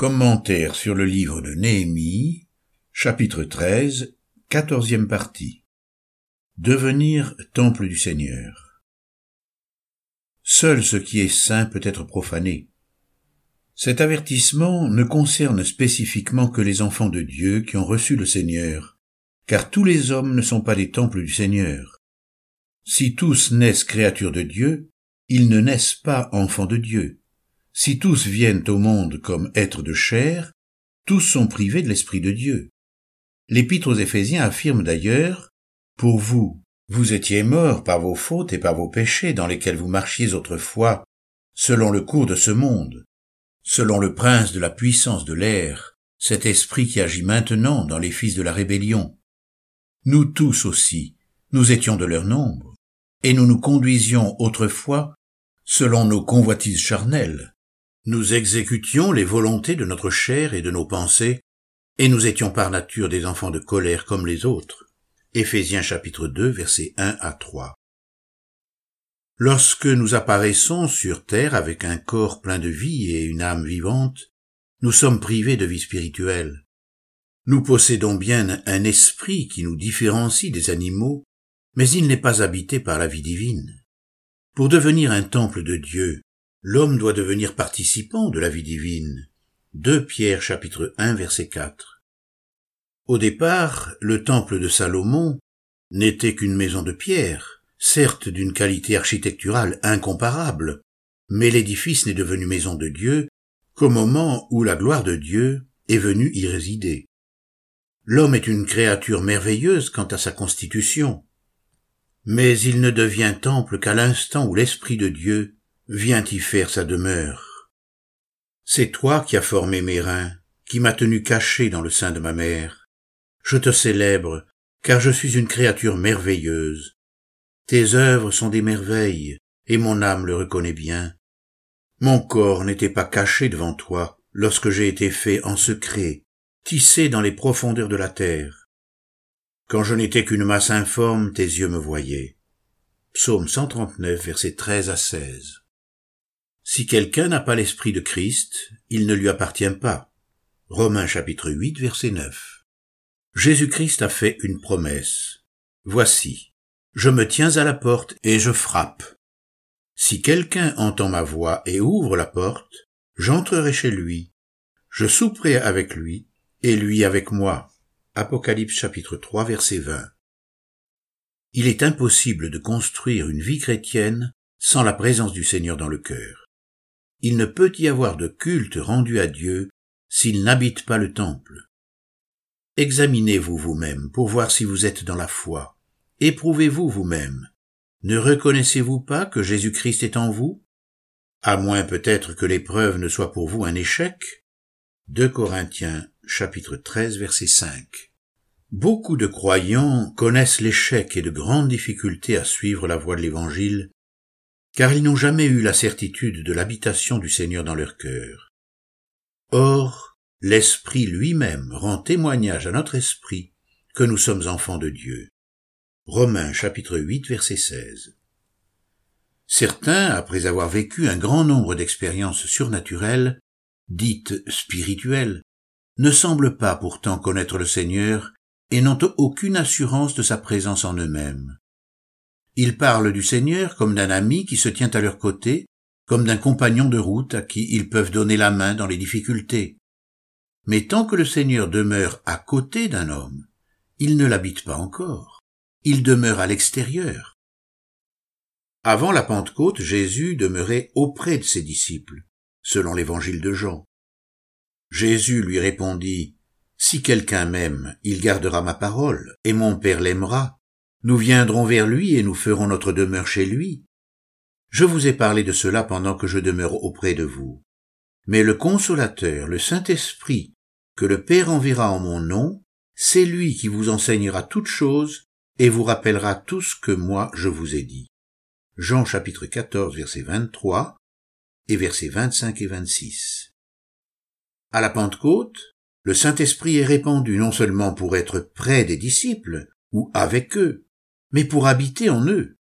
Commentaire sur le livre de Néhémie, chapitre 13, quatorzième partie. Devenir temple du Seigneur. Seul ce qui est saint peut être profané. Cet avertissement ne concerne spécifiquement que les enfants de Dieu qui ont reçu le Seigneur, car tous les hommes ne sont pas des temples du Seigneur. Si tous naissent créatures de Dieu, ils ne naissent pas enfants de Dieu. Si tous viennent au monde comme êtres de chair, tous sont privés de l'Esprit de Dieu. L'Épître aux Éphésiens affirme d'ailleurs, Pour vous, vous étiez morts par vos fautes et par vos péchés dans lesquels vous marchiez autrefois, selon le cours de ce monde, selon le prince de la puissance de l'air, cet esprit qui agit maintenant dans les fils de la rébellion. Nous tous aussi, nous étions de leur nombre, et nous nous conduisions autrefois selon nos convoitises charnelles, nous exécutions les volontés de notre chair et de nos pensées, et nous étions par nature des enfants de colère comme les autres. Éphésiens chapitre 2 versets 1 à 3. Lorsque nous apparaissons sur terre avec un corps plein de vie et une âme vivante, nous sommes privés de vie spirituelle. Nous possédons bien un esprit qui nous différencie des animaux, mais il n'est pas habité par la vie divine. Pour devenir un temple de Dieu, L'homme doit devenir participant de la vie divine. 2 Pierre chapitre 1 verset 4. Au départ, le temple de Salomon n'était qu'une maison de pierre, certes d'une qualité architecturale incomparable, mais l'édifice n'est devenu maison de Dieu qu'au moment où la gloire de Dieu est venue y résider. L'homme est une créature merveilleuse quant à sa constitution, mais il ne devient temple qu'à l'instant où l'Esprit de Dieu viens y faire sa demeure. C'est toi qui as formé mes reins, qui m'as tenu caché dans le sein de ma mère. Je te célèbre, car je suis une créature merveilleuse. Tes œuvres sont des merveilles, et mon âme le reconnaît bien. Mon corps n'était pas caché devant toi lorsque j'ai été fait en secret, tissé dans les profondeurs de la terre. Quand je n'étais qu'une masse informe, tes yeux me voyaient. Psaume 139, versets 13 à 16. Si quelqu'un n'a pas l'esprit de Christ, il ne lui appartient pas. Romains chapitre 8 verset 9. Jésus-Christ a fait une promesse. Voici, je me tiens à la porte et je frappe. Si quelqu'un entend ma voix et ouvre la porte, j'entrerai chez lui, je souperai avec lui et lui avec moi. Apocalypse chapitre 3 verset 20. Il est impossible de construire une vie chrétienne sans la présence du Seigneur dans le cœur il ne peut y avoir de culte rendu à Dieu s'il n'habite pas le temple. Examinez-vous vous-même pour voir si vous êtes dans la foi. Éprouvez-vous vous-même. Ne reconnaissez-vous pas que Jésus-Christ est en vous? À moins peut-être que l'épreuve ne soit pour vous un échec 2 Corinthiens chapitre 13 verset 5 Beaucoup de croyants connaissent l'échec et de grandes difficultés à suivre la voie de l'Évangile car ils n'ont jamais eu la certitude de l'habitation du Seigneur dans leur cœur. Or, l'Esprit lui-même rend témoignage à notre esprit que nous sommes enfants de Dieu. Romains chapitre 8 verset 16. Certains, après avoir vécu un grand nombre d'expériences surnaturelles, dites spirituelles, ne semblent pas pourtant connaître le Seigneur et n'ont aucune assurance de sa présence en eux-mêmes. Ils parlent du Seigneur comme d'un ami qui se tient à leur côté, comme d'un compagnon de route à qui ils peuvent donner la main dans les difficultés. Mais tant que le Seigneur demeure à côté d'un homme, il ne l'habite pas encore. Il demeure à l'extérieur. Avant la Pentecôte, Jésus demeurait auprès de ses disciples, selon l'évangile de Jean. Jésus lui répondit, Si quelqu'un m'aime, il gardera ma parole, et mon Père l'aimera, nous viendrons vers lui et nous ferons notre demeure chez lui. Je vous ai parlé de cela pendant que je demeure auprès de vous. Mais le consolateur, le Saint-Esprit, que le Père enverra en mon nom, c'est lui qui vous enseignera toutes choses et vous rappellera tout ce que moi je vous ai dit. Jean chapitre 14 verset 23 et versets 25 et 26. À la Pentecôte, le Saint-Esprit est répandu non seulement pour être près des disciples ou avec eux, mais pour habiter en eux.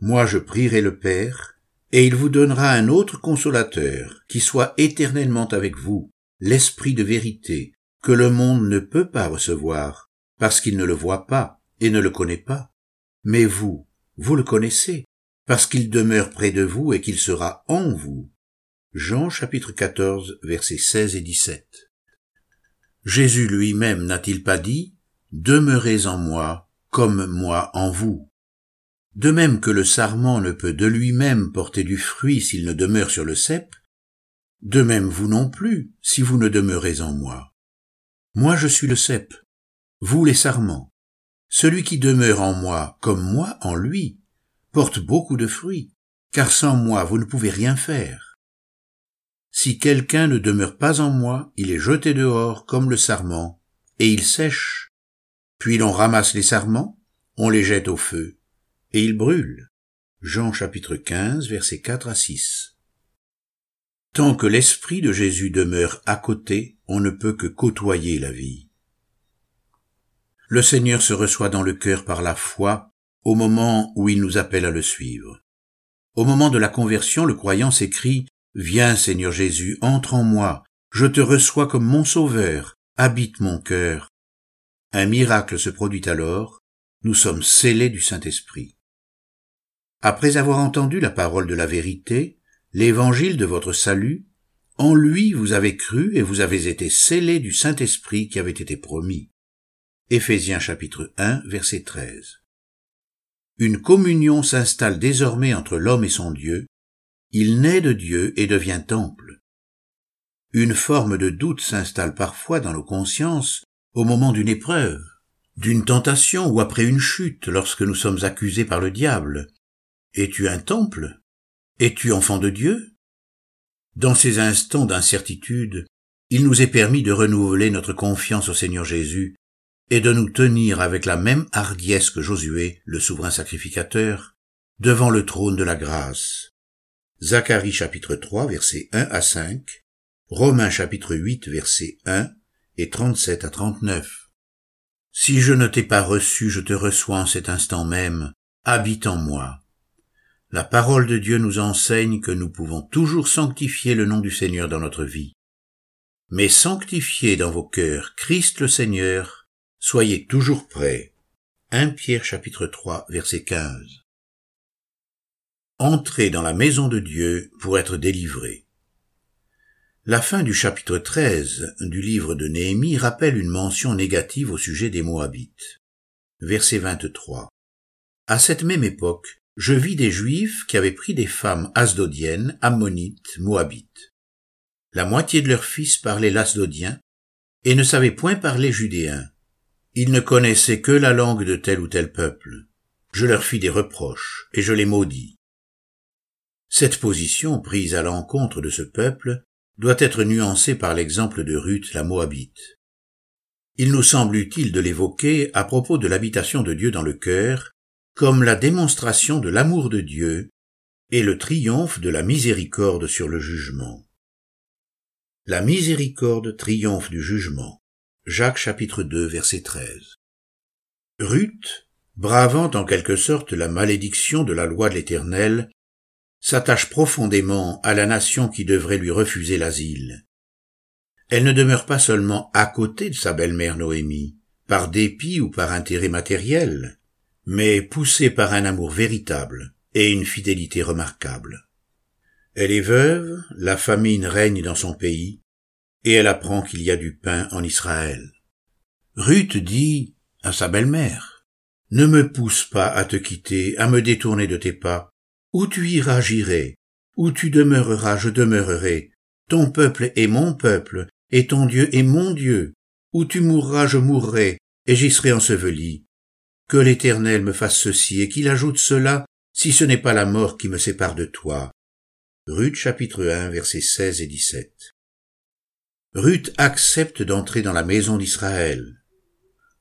Moi je prierai le Père, et il vous donnera un autre consolateur, qui soit éternellement avec vous, l'Esprit de vérité, que le monde ne peut pas recevoir, parce qu'il ne le voit pas et ne le connaît pas. Mais vous, vous le connaissez, parce qu'il demeure près de vous et qu'il sera en vous. Jean chapitre 14 versets 16 et 17. Jésus lui-même n'a-t-il pas dit, Demeurez en moi, comme moi en vous. De même que le sarment ne peut de lui-même porter du fruit s'il ne demeure sur le cep, de même vous non plus, si vous ne demeurez en moi. Moi je suis le cep, vous les sarments. Celui qui demeure en moi comme moi en lui porte beaucoup de fruits, car sans moi vous ne pouvez rien faire. Si quelqu'un ne demeure pas en moi, il est jeté dehors comme le sarment, et il sèche. Puis l'on ramasse les sarments, on les jette au feu, et ils brûlent. Jean chapitre 15 versets 4 à 6. Tant que l'Esprit de Jésus demeure à côté, on ne peut que côtoyer la vie. Le Seigneur se reçoit dans le cœur par la foi au moment où il nous appelle à le suivre. Au moment de la conversion, le croyant s'écrie Viens, Seigneur Jésus, entre en moi, je te reçois comme mon sauveur, habite mon cœur. Un miracle se produit alors, nous sommes scellés du Saint-Esprit. Après avoir entendu la parole de la vérité, l'évangile de votre salut, en lui vous avez cru et vous avez été scellés du Saint-Esprit qui avait été promis. Éphésiens chapitre 1 verset 13. Une communion s'installe désormais entre l'homme et son Dieu, il naît de Dieu et devient temple. Une forme de doute s'installe parfois dans nos consciences au moment d'une épreuve, d'une tentation ou après une chute lorsque nous sommes accusés par le diable. Es-tu un temple? Es-tu enfant de Dieu? Dans ces instants d'incertitude, il nous est permis de renouveler notre confiance au Seigneur Jésus et de nous tenir avec la même hardiesse que Josué, le souverain sacrificateur, devant le trône de la grâce. Zacharie chapitre 3 versets 1 à 5, Romains chapitre 8 versets 1 et 37 à 39. Si je ne t'ai pas reçu, je te reçois en cet instant même, habite en moi. La parole de Dieu nous enseigne que nous pouvons toujours sanctifier le nom du Seigneur dans notre vie. Mais sanctifiez dans vos cœurs Christ le Seigneur, soyez toujours prêts. 1 Pierre chapitre 3 verset 15. Entrez dans la maison de Dieu pour être délivré. La fin du chapitre 13 du livre de Néhémie rappelle une mention négative au sujet des Moabites. Verset 23. À cette même époque, je vis des Juifs qui avaient pris des femmes asdodiennes, ammonites, moabites. La moitié de leurs fils parlaient l'asdodien et ne savaient point parler judéen. Ils ne connaissaient que la langue de tel ou tel peuple. Je leur fis des reproches et je les maudis. Cette position prise à l'encontre de ce peuple doit être nuancée par l'exemple de Ruth la Moabite. Il nous semble utile de l'évoquer à propos de l'habitation de Dieu dans le cœur comme la démonstration de l'amour de Dieu et le triomphe de la miséricorde sur le jugement. La miséricorde triomphe du jugement. Jacques chapitre 2 verset 13. Ruth, bravant en quelque sorte la malédiction de la loi de l'Éternel, s'attache profondément à la nation qui devrait lui refuser l'asile. Elle ne demeure pas seulement à côté de sa belle-mère Noémie, par dépit ou par intérêt matériel, mais poussée par un amour véritable et une fidélité remarquable. Elle est veuve, la famine règne dans son pays, et elle apprend qu'il y a du pain en Israël. Ruth dit à sa belle-mère, Ne me pousse pas à te quitter, à me détourner de tes pas. Où tu iras, j'irai. Où tu demeureras, je demeurerai. Ton peuple est mon peuple, et ton Dieu est mon Dieu. Où tu mourras, je mourrai, et j'y serai enseveli que l'Éternel me fasse ceci et qu'il ajoute cela si ce n'est pas la mort qui me sépare de toi. Ruth chapitre 1 versets 16 et 17. Ruth accepte d'entrer dans la maison d'Israël.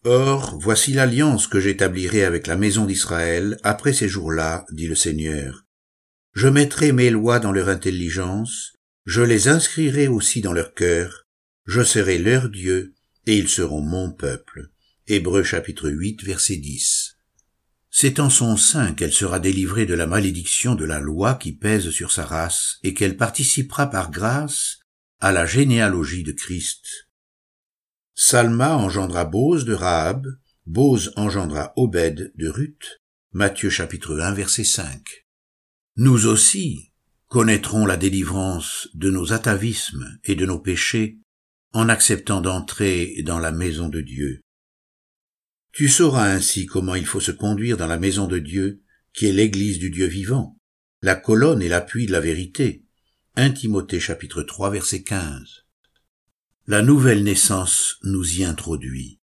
Or, voici l'alliance que j'établirai avec la maison d'Israël après ces jours-là, dit le Seigneur. Je mettrai mes lois dans leur intelligence, je les inscrirai aussi dans leur cœur, je serai leur Dieu, et ils seront mon peuple. Hébreux chapitre 8 verset 10. C'est en son sein qu'elle sera délivrée de la malédiction de la loi qui pèse sur sa race et qu'elle participera par grâce à la généalogie de Christ. Salma engendra Bose de Rahab, Bose engendra Obed de Ruth, Matthieu chapitre 1 verset 5. Nous aussi connaîtrons la délivrance de nos atavismes et de nos péchés en acceptant d'entrer dans la maison de Dieu. Tu sauras ainsi comment il faut se conduire dans la maison de Dieu, qui est l'église du Dieu vivant, la colonne et l'appui de la vérité. 1 Timothée chapitre 3 verset 15. La nouvelle naissance nous y introduit.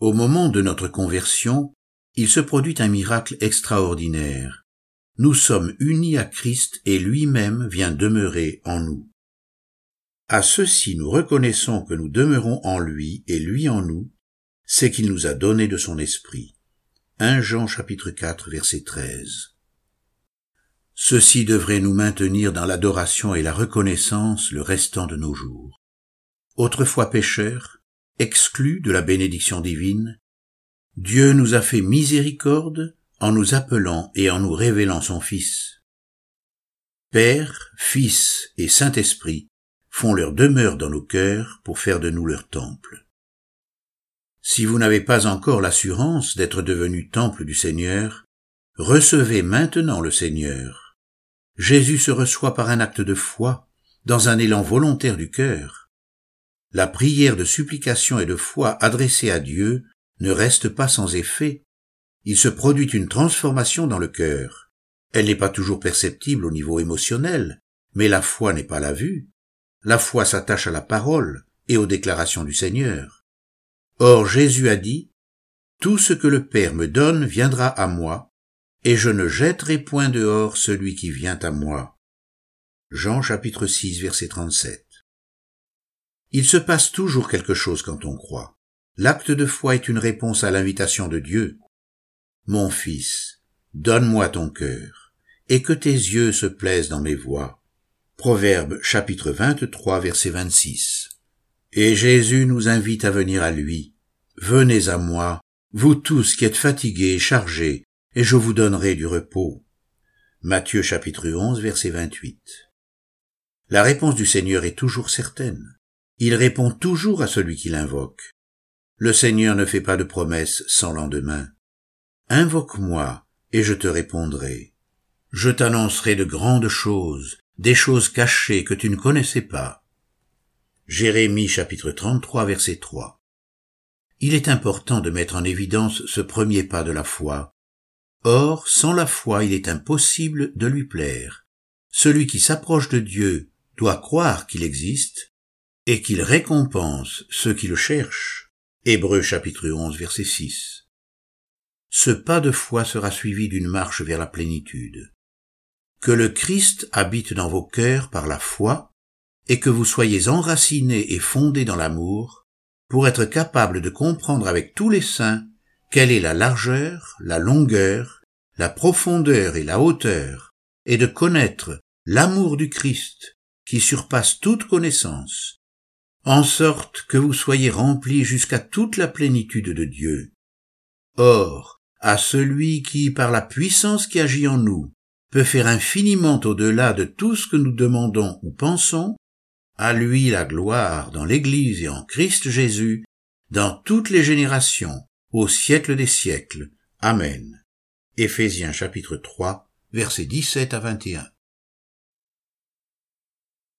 Au moment de notre conversion, il se produit un miracle extraordinaire. Nous sommes unis à Christ et lui-même vient demeurer en nous. À ceci nous reconnaissons que nous demeurons en lui et lui en nous, c'est qu'il nous a donné de son esprit. 1 Jean chapitre 4 verset 13. Ceci devrait nous maintenir dans l'adoration et la reconnaissance le restant de nos jours. Autrefois pécheurs, exclus de la bénédiction divine, Dieu nous a fait miséricorde en nous appelant et en nous révélant son Fils. Père, Fils et Saint-Esprit font leur demeure dans nos cœurs pour faire de nous leur temple. Si vous n'avez pas encore l'assurance d'être devenu temple du Seigneur, recevez maintenant le Seigneur. Jésus se reçoit par un acte de foi, dans un élan volontaire du cœur. La prière de supplication et de foi adressée à Dieu ne reste pas sans effet. Il se produit une transformation dans le cœur. Elle n'est pas toujours perceptible au niveau émotionnel, mais la foi n'est pas la vue. La foi s'attache à la parole et aux déclarations du Seigneur. Or Jésus a dit, Tout ce que le Père me donne viendra à moi, et je ne jetterai point dehors celui qui vient à moi. Jean chapitre 6 verset 37. Il se passe toujours quelque chose quand on croit. L'acte de foi est une réponse à l'invitation de Dieu. Mon fils, donne-moi ton cœur, et que tes yeux se plaisent dans mes voies. Proverbe chapitre 23 verset 26. Et Jésus nous invite à venir à lui. Venez à moi, vous tous qui êtes fatigués et chargés, et je vous donnerai du repos. Matthieu chapitre 11 verset 28. La réponse du Seigneur est toujours certaine. Il répond toujours à celui qui l'invoque. Le Seigneur ne fait pas de promesses sans lendemain. Invoque-moi, et je te répondrai. Je t'annoncerai de grandes choses, des choses cachées que tu ne connaissais pas. Jérémie chapitre 33 verset 3. Il est important de mettre en évidence ce premier pas de la foi. Or, sans la foi, il est impossible de lui plaire. Celui qui s'approche de Dieu doit croire qu'il existe et qu'il récompense ceux qui le cherchent. Hébreux chapitre 11 verset 6. Ce pas de foi sera suivi d'une marche vers la plénitude. Que le Christ habite dans vos cœurs par la foi et que vous soyez enracinés et fondés dans l'amour, pour être capables de comprendre avec tous les saints quelle est la largeur, la longueur, la profondeur et la hauteur, et de connaître l'amour du Christ qui surpasse toute connaissance, en sorte que vous soyez remplis jusqu'à toute la plénitude de Dieu. Or, à celui qui, par la puissance qui agit en nous, peut faire infiniment au-delà de tout ce que nous demandons ou pensons, à lui la gloire dans l'Église et en Christ Jésus, dans toutes les générations, au siècle des siècles. Amen. Éphésiens chapitre 3, versets 17 à 21.